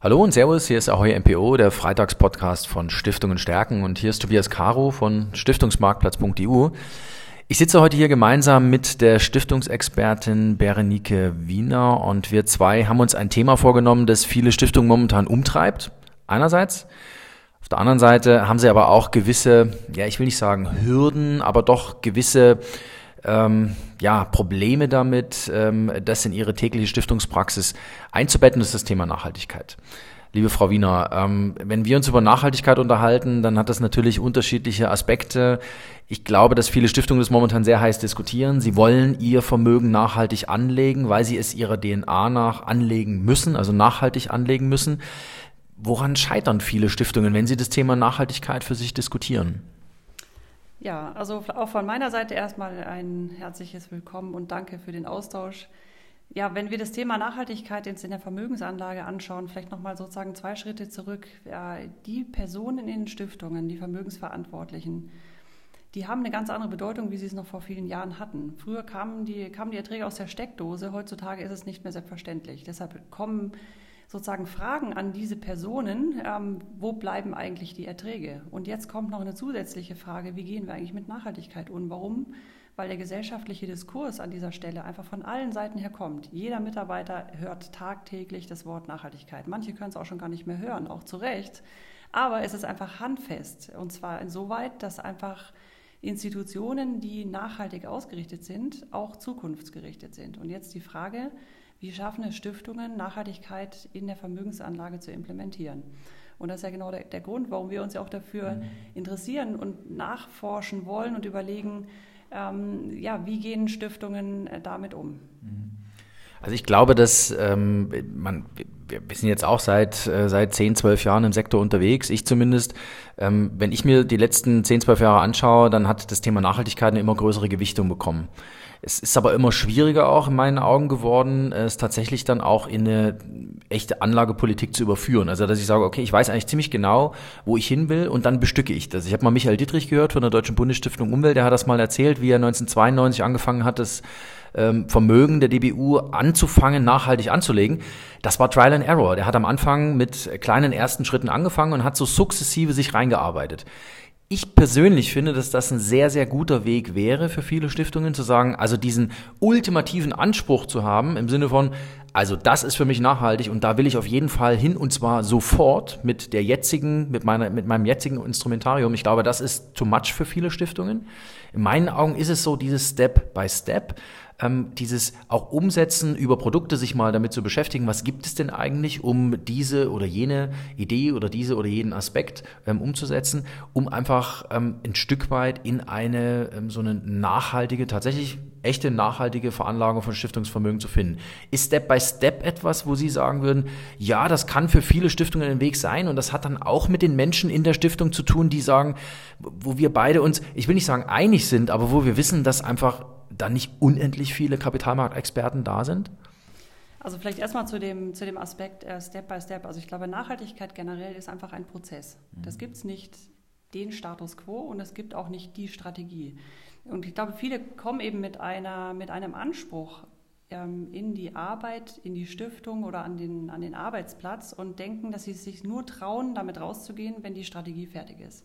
Hallo und Servus, hier ist Ahoy MPO, der Freitagspodcast von Stiftungen stärken und hier ist Tobias Caro von Stiftungsmarktplatz.eu. Ich sitze heute hier gemeinsam mit der Stiftungsexpertin Berenike Wiener und wir zwei haben uns ein Thema vorgenommen, das viele Stiftungen momentan umtreibt. Einerseits. Auf der anderen Seite haben sie aber auch gewisse, ja, ich will nicht sagen Hürden, aber doch gewisse ähm, ja, Probleme damit, ähm, das in ihre tägliche Stiftungspraxis einzubetten, ist das Thema Nachhaltigkeit. Liebe Frau Wiener, ähm, wenn wir uns über Nachhaltigkeit unterhalten, dann hat das natürlich unterschiedliche Aspekte. Ich glaube, dass viele Stiftungen das momentan sehr heiß diskutieren. Sie wollen ihr Vermögen nachhaltig anlegen, weil sie es ihrer DNA nach anlegen müssen, also nachhaltig anlegen müssen. Woran scheitern viele Stiftungen, wenn sie das Thema Nachhaltigkeit für sich diskutieren? Ja, also auch von meiner Seite erstmal ein herzliches Willkommen und danke für den Austausch. Ja, wenn wir das Thema Nachhaltigkeit in der Vermögensanlage anschauen, vielleicht nochmal sozusagen zwei Schritte zurück. Die Personen in den Stiftungen, die Vermögensverantwortlichen, die haben eine ganz andere Bedeutung, wie sie es noch vor vielen Jahren hatten. Früher kamen die, kamen die Erträge aus der Steckdose, heutzutage ist es nicht mehr selbstverständlich. Deshalb kommen sozusagen Fragen an diese Personen, ähm, wo bleiben eigentlich die Erträge? Und jetzt kommt noch eine zusätzliche Frage, wie gehen wir eigentlich mit Nachhaltigkeit um? Warum? Weil der gesellschaftliche Diskurs an dieser Stelle einfach von allen Seiten her kommt. Jeder Mitarbeiter hört tagtäglich das Wort Nachhaltigkeit. Manche können es auch schon gar nicht mehr hören, auch zu Recht. Aber es ist einfach handfest. Und zwar insoweit, dass einfach Institutionen, die nachhaltig ausgerichtet sind, auch zukunftsgerichtet sind. Und jetzt die Frage, wie schaffen es Stiftungen, Nachhaltigkeit in der Vermögensanlage zu implementieren? Und das ist ja genau der, der Grund, warum wir uns ja auch dafür mhm. interessieren und nachforschen wollen und überlegen, ähm, ja, wie gehen Stiftungen äh, damit um? Mhm. Also ich glaube, dass ähm, man, wir sind jetzt auch seit, äh, seit 10, 12 Jahren im Sektor unterwegs, ich zumindest. Ähm, wenn ich mir die letzten 10, 12 Jahre anschaue, dann hat das Thema Nachhaltigkeit eine immer größere Gewichtung bekommen. Es ist aber immer schwieriger auch in meinen Augen geworden, es tatsächlich dann auch in eine echte Anlagepolitik zu überführen. Also dass ich sage, okay, ich weiß eigentlich ziemlich genau, wo ich hin will und dann bestücke ich das. Ich habe mal Michael Dietrich gehört von der Deutschen Bundesstiftung Umwelt, der hat das mal erzählt, wie er 1992 angefangen hat, das ähm, Vermögen der DBU anzufangen, nachhaltig anzulegen. Das war Trial and Error. Der hat am Anfang mit kleinen ersten Schritten angefangen und hat so sukzessive sich reingearbeitet. Ich persönlich finde, dass das ein sehr, sehr guter Weg wäre für viele Stiftungen zu sagen, also diesen ultimativen Anspruch zu haben im Sinne von, also das ist für mich nachhaltig und da will ich auf jeden Fall hin und zwar sofort mit der jetzigen, mit meiner, mit meinem jetzigen Instrumentarium. Ich glaube, das ist too much für viele Stiftungen. In meinen Augen ist es so dieses Step by Step ähm, dieses auch umsetzen, über Produkte sich mal damit zu beschäftigen, was gibt es denn eigentlich, um diese oder jene Idee oder diese oder jeden Aspekt ähm, umzusetzen, um einfach ähm, ein Stück weit in eine ähm, so eine nachhaltige, tatsächlich echte nachhaltige Veranlagung von Stiftungsvermögen zu finden. Ist Step by Step etwas, wo Sie sagen würden, ja, das kann für viele Stiftungen ein Weg sein und das hat dann auch mit den Menschen in der Stiftung zu tun, die sagen, wo wir beide uns, ich will nicht sagen einig sind, aber wo wir wissen, dass einfach dann nicht unendlich viele Kapitalmarktexperten da sind? Also vielleicht erstmal zu dem, zu dem Aspekt äh, Step by Step. Also ich glaube, Nachhaltigkeit generell ist einfach ein Prozess. Mhm. Das gibt es nicht den Status quo und es gibt auch nicht die Strategie. Und ich glaube, viele kommen eben mit, einer, mit einem Anspruch ähm, in die Arbeit, in die Stiftung oder an den, an den Arbeitsplatz und denken, dass sie sich nur trauen, damit rauszugehen, wenn die Strategie fertig ist.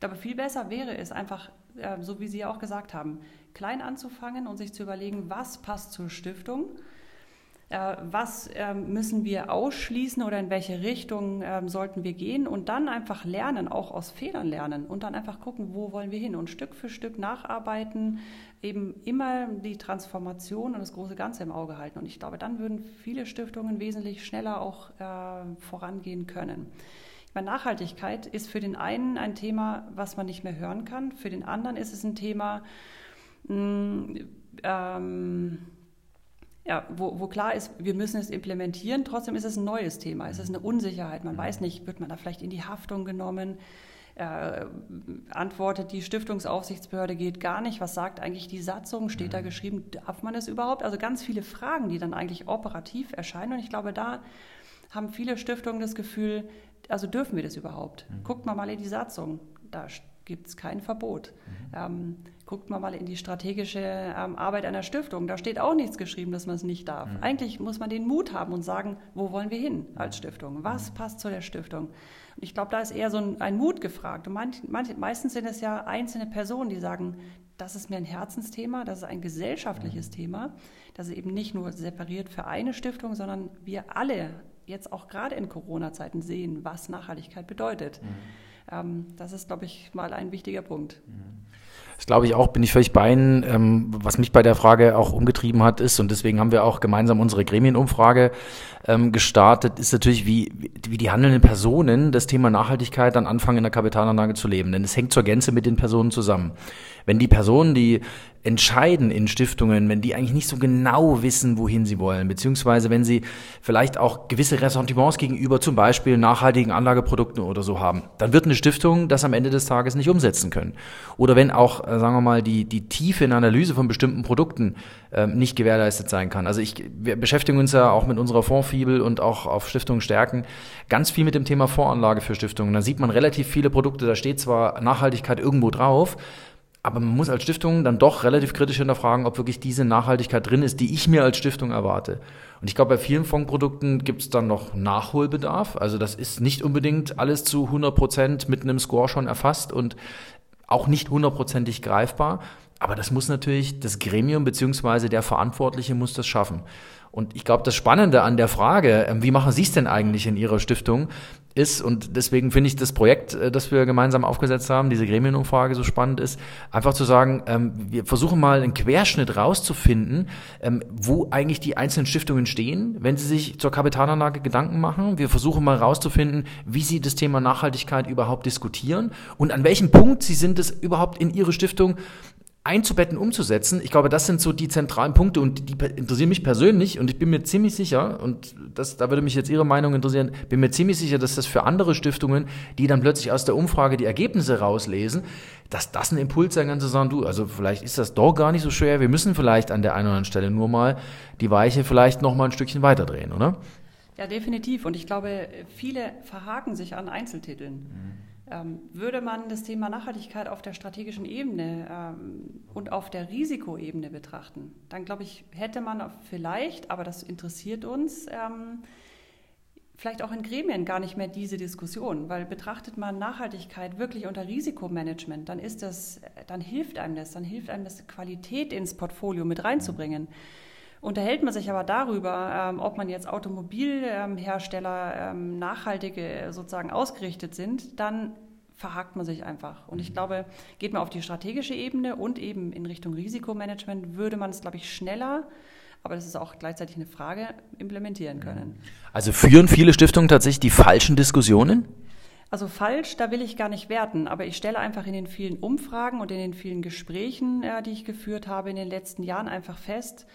Ich glaube, viel besser wäre es einfach, äh, so wie Sie auch gesagt haben, klein anzufangen und sich zu überlegen, was passt zur Stiftung, äh, was äh, müssen wir ausschließen oder in welche Richtung äh, sollten wir gehen und dann einfach lernen, auch aus Fehlern lernen und dann einfach gucken, wo wollen wir hin und Stück für Stück nacharbeiten, eben immer die Transformation und das große Ganze im Auge halten. Und ich glaube, dann würden viele Stiftungen wesentlich schneller auch äh, vorangehen können. Weil Nachhaltigkeit ist für den einen ein Thema, was man nicht mehr hören kann. Für den anderen ist es ein Thema, mh, mm, ähm, ja, wo, wo, klar ist, wir müssen es implementieren. Trotzdem ist es ein neues Thema. Es ist eine Unsicherheit. Man weiß nicht, wird man da vielleicht in die Haftung genommen? Äh, antwortet die Stiftungsaufsichtsbehörde geht gar nicht. Was sagt eigentlich die Satzung? Steht da geschrieben, darf man es überhaupt? Also ganz viele Fragen, die dann eigentlich operativ erscheinen. Und ich glaube, da haben viele Stiftungen das Gefühl, also dürfen wir das überhaupt? Mhm. Guckt mal mal in die Satzung. Da gibt es kein Verbot. Mhm. Ähm, guckt man mal in die strategische ähm, Arbeit einer Stiftung. Da steht auch nichts geschrieben, dass man es nicht darf. Mhm. Eigentlich muss man den Mut haben und sagen, wo wollen wir hin als Stiftung? Was mhm. passt zu der Stiftung? Und ich glaube, da ist eher so ein, ein Mut gefragt. Und manch, manch, meistens sind es ja einzelne Personen, die sagen, das ist mir ein Herzensthema, das ist ein gesellschaftliches mhm. Thema. Das ist eben nicht nur separiert für eine Stiftung, sondern wir alle jetzt auch gerade in Corona-Zeiten sehen, was Nachhaltigkeit bedeutet. Mhm. Ähm, das ist, glaube ich, mal ein wichtiger Punkt. Das glaube ich auch, bin ich völlig bei Ihnen. Ähm, was mich bei der Frage auch umgetrieben hat, ist, und deswegen haben wir auch gemeinsam unsere Gremienumfrage ähm, gestartet, ist natürlich, wie, wie die handelnden Personen das Thema Nachhaltigkeit dann anfangen, in der Kapitalanlage zu leben. Denn es hängt zur Gänze mit den Personen zusammen. Wenn die Personen, die entscheiden in Stiftungen, wenn die eigentlich nicht so genau wissen, wohin sie wollen, beziehungsweise wenn sie vielleicht auch gewisse Ressentiments gegenüber zum Beispiel nachhaltigen Anlageprodukten oder so haben, dann wird eine Stiftung das am Ende des Tages nicht umsetzen können. Oder wenn auch, sagen wir mal, die, die Tiefe in Analyse von bestimmten Produkten äh, nicht gewährleistet sein kann. Also ich, wir beschäftigen uns ja auch mit unserer Fondsfibel und auch auf Stiftungen stärken ganz viel mit dem Thema Voranlage für Stiftungen. Da sieht man relativ viele Produkte, da steht zwar Nachhaltigkeit irgendwo drauf, aber man muss als Stiftung dann doch relativ kritisch hinterfragen, ob wirklich diese Nachhaltigkeit drin ist, die ich mir als Stiftung erwarte. Und ich glaube, bei vielen Fondprodukten gibt es dann noch Nachholbedarf. Also das ist nicht unbedingt alles zu 100 Prozent mit einem Score schon erfasst und auch nicht hundertprozentig greifbar. Aber das muss natürlich das Gremium beziehungsweise der Verantwortliche muss das schaffen. Und ich glaube, das Spannende an der Frage, ähm, wie machen Sie es denn eigentlich in Ihrer Stiftung, ist, und deswegen finde ich das Projekt, äh, das wir gemeinsam aufgesetzt haben, diese Gremienumfrage so spannend ist, einfach zu sagen, ähm, wir versuchen mal einen Querschnitt rauszufinden, ähm, wo eigentlich die einzelnen Stiftungen stehen, wenn sie sich zur Kapitalanlage Gedanken machen. Wir versuchen mal rauszufinden, wie sie das Thema Nachhaltigkeit überhaupt diskutieren und an welchem Punkt sie sind es überhaupt in ihre Stiftung einzubetten, umzusetzen. Ich glaube, das sind so die zentralen Punkte und die interessieren mich persönlich und ich bin mir ziemlich sicher, und das, da würde mich jetzt Ihre Meinung interessieren, bin mir ziemlich sicher, dass das für andere Stiftungen, die dann plötzlich aus der Umfrage die Ergebnisse rauslesen, dass das ein Impuls sein kann zu sagen, du, also vielleicht ist das doch gar nicht so schwer, wir müssen vielleicht an der einen oder anderen Stelle nur mal die Weiche vielleicht noch mal ein Stückchen weiterdrehen, oder? Ja, definitiv. Und ich glaube, viele verhaken sich an Einzeltiteln. Mhm. Ähm, würde man das Thema Nachhaltigkeit auf der strategischen Ebene ähm, und auf der Risikoebene betrachten, dann glaube ich, hätte man vielleicht, aber das interessiert uns, ähm, vielleicht auch in Gremien gar nicht mehr diese Diskussion, weil betrachtet man Nachhaltigkeit wirklich unter Risikomanagement, dann ist das, dann hilft einem das, dann hilft einem das, Qualität ins Portfolio mit reinzubringen. Unterhält man sich aber darüber, ob man jetzt Automobilhersteller nachhaltige sozusagen ausgerichtet sind, dann verhakt man sich einfach. Und ich mhm. glaube, geht man auf die strategische Ebene und eben in Richtung Risikomanagement, würde man es, glaube ich, schneller aber das ist auch gleichzeitig eine Frage, implementieren mhm. können. Also führen viele Stiftungen tatsächlich die falschen Diskussionen? Also falsch, da will ich gar nicht werten, aber ich stelle einfach in den vielen Umfragen und in den vielen Gesprächen, äh, die ich geführt habe in den letzten Jahren, einfach fest,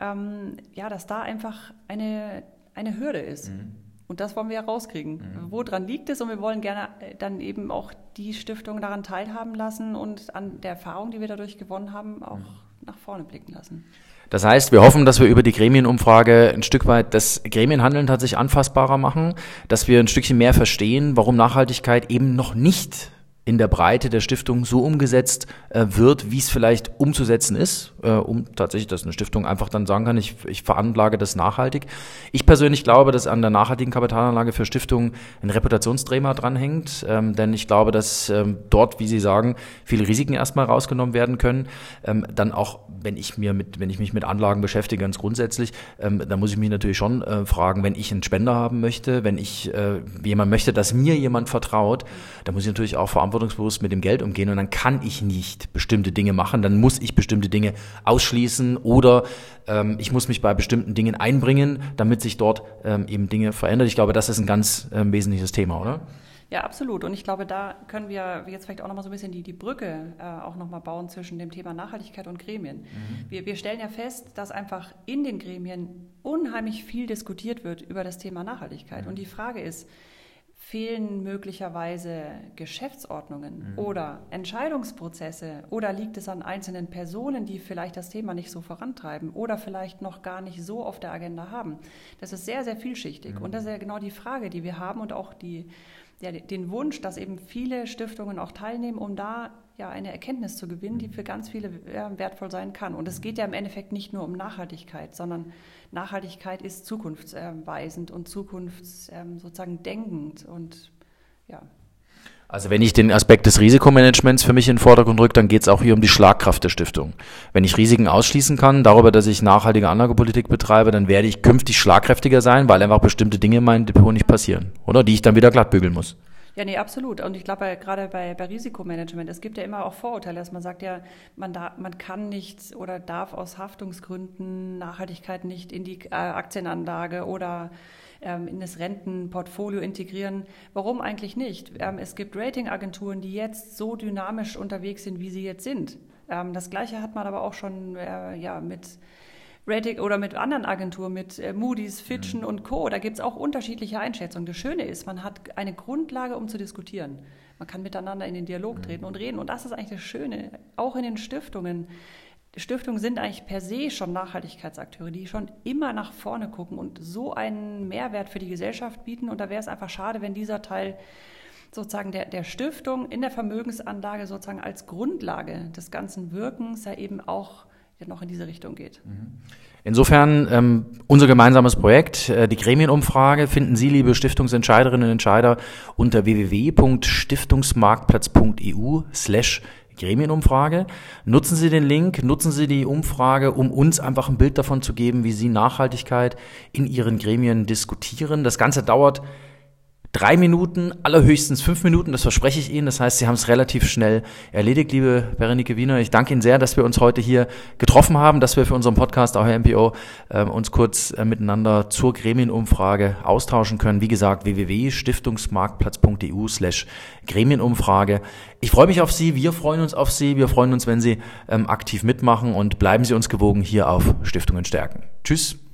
ähm, ja, dass da einfach eine, eine Hürde ist. Mhm. Und das wollen wir ja rauskriegen. Mhm. Woran liegt es? Und wir wollen gerne äh, dann eben auch die Stiftung daran teilhaben lassen und an der Erfahrung, die wir dadurch gewonnen haben, auch mhm. Nach vorne blicken lassen. Das heißt, wir hoffen, dass wir über die Gremienumfrage ein Stück weit das Gremienhandeln tatsächlich anfassbarer machen, dass wir ein Stückchen mehr verstehen, warum Nachhaltigkeit eben noch nicht in der Breite der Stiftung so umgesetzt äh, wird, wie es vielleicht umzusetzen ist, äh, um tatsächlich, dass eine Stiftung einfach dann sagen kann, ich, ich veranlage das nachhaltig. Ich persönlich glaube, dass an der nachhaltigen Kapitalanlage für Stiftungen ein Reputationsdrama dranhängt, ähm, denn ich glaube, dass ähm, dort, wie Sie sagen, viele Risiken erstmal rausgenommen werden können. Ähm, dann auch, wenn ich mir mit, wenn ich mich mit Anlagen beschäftige, ganz grundsätzlich, ähm, dann muss ich mich natürlich schon äh, fragen, wenn ich einen Spender haben möchte, wenn ich äh, jemand möchte, dass mir jemand vertraut, dann muss ich natürlich auch verantwortlich verantwortungsbewusst mit dem Geld umgehen und dann kann ich nicht bestimmte Dinge machen, dann muss ich bestimmte Dinge ausschließen oder ähm, ich muss mich bei bestimmten Dingen einbringen, damit sich dort ähm, eben Dinge verändern. Ich glaube, das ist ein ganz ähm, wesentliches Thema, oder? Ja, absolut. Und ich glaube, da können wir jetzt vielleicht auch nochmal so ein bisschen die, die Brücke äh, auch nochmal bauen zwischen dem Thema Nachhaltigkeit und Gremien. Mhm. Wir, wir stellen ja fest, dass einfach in den Gremien unheimlich viel diskutiert wird über das Thema Nachhaltigkeit. Mhm. Und die Frage ist, Fehlen möglicherweise Geschäftsordnungen mhm. oder Entscheidungsprozesse oder liegt es an einzelnen Personen, die vielleicht das Thema nicht so vorantreiben oder vielleicht noch gar nicht so auf der Agenda haben? Das ist sehr, sehr vielschichtig mhm. und das ist ja genau die Frage, die wir haben und auch die, ja, den Wunsch, dass eben viele Stiftungen auch teilnehmen, um da ja eine Erkenntnis zu gewinnen, die für ganz viele wertvoll sein kann. Und es geht ja im Endeffekt nicht nur um Nachhaltigkeit, sondern Nachhaltigkeit ist zukunftsweisend und zukunfts ähm, sozusagen denkend und ja. Also wenn ich den Aspekt des Risikomanagements für mich in den Vordergrund rücke, dann geht es auch hier um die Schlagkraft der Stiftung. Wenn ich Risiken ausschließen kann, darüber, dass ich nachhaltige Anlagepolitik betreibe, dann werde ich künftig schlagkräftiger sein, weil einfach bestimmte Dinge in meinem Depot nicht passieren, oder? Die ich dann wieder glattbügeln muss. Ja, nee, absolut. Und ich glaube, gerade bei, bei Risikomanagement, es gibt ja immer auch Vorurteile, dass man sagt ja, man, da, man kann nicht oder darf aus Haftungsgründen Nachhaltigkeit nicht in die äh, Aktienanlage oder ähm, in das Rentenportfolio integrieren. Warum eigentlich nicht? Ähm, es gibt Ratingagenturen, die jetzt so dynamisch unterwegs sind, wie sie jetzt sind. Ähm, das Gleiche hat man aber auch schon äh, ja, mit Rating oder mit anderen Agenturen, mit äh, Moody's, Fitchen mhm. und Co. Da gibt es auch unterschiedliche Einschätzungen. Das Schöne ist, man hat eine Grundlage, um zu diskutieren. Man kann miteinander in den Dialog mhm. treten und reden. Und das ist eigentlich das Schöne, auch in den Stiftungen. Stiftungen sind eigentlich per se schon Nachhaltigkeitsakteure, die schon immer nach vorne gucken und so einen Mehrwert für die Gesellschaft bieten. Und da wäre es einfach schade, wenn dieser Teil sozusagen der, der Stiftung in der Vermögensanlage sozusagen als Grundlage des ganzen Wirkens ja eben auch noch in diese Richtung geht. Mhm. Insofern ähm, unser gemeinsames Projekt, äh, die Gremienumfrage, finden Sie, liebe Stiftungsentscheiderinnen und Entscheider, unter www.stiftungsmarktplatz.eu slash Gremienumfrage. Nutzen Sie den Link, nutzen Sie die Umfrage, um uns einfach ein Bild davon zu geben, wie Sie Nachhaltigkeit in Ihren Gremien diskutieren. Das Ganze dauert drei Minuten, allerhöchstens fünf Minuten, das verspreche ich Ihnen. Das heißt, Sie haben es relativ schnell erledigt, liebe Berenike Wiener. Ich danke Ihnen sehr, dass wir uns heute hier getroffen haben, dass wir für unseren Podcast, auch Herr MPO, äh, uns kurz äh, miteinander zur Gremienumfrage austauschen können. Wie gesagt, www.stiftungsmarktplatz.eu slash Gremienumfrage. Ich freue mich auf Sie, wir freuen uns auf Sie, wir freuen uns, wenn Sie ähm, aktiv mitmachen und bleiben Sie uns gewogen hier auf Stiftungen stärken. Tschüss.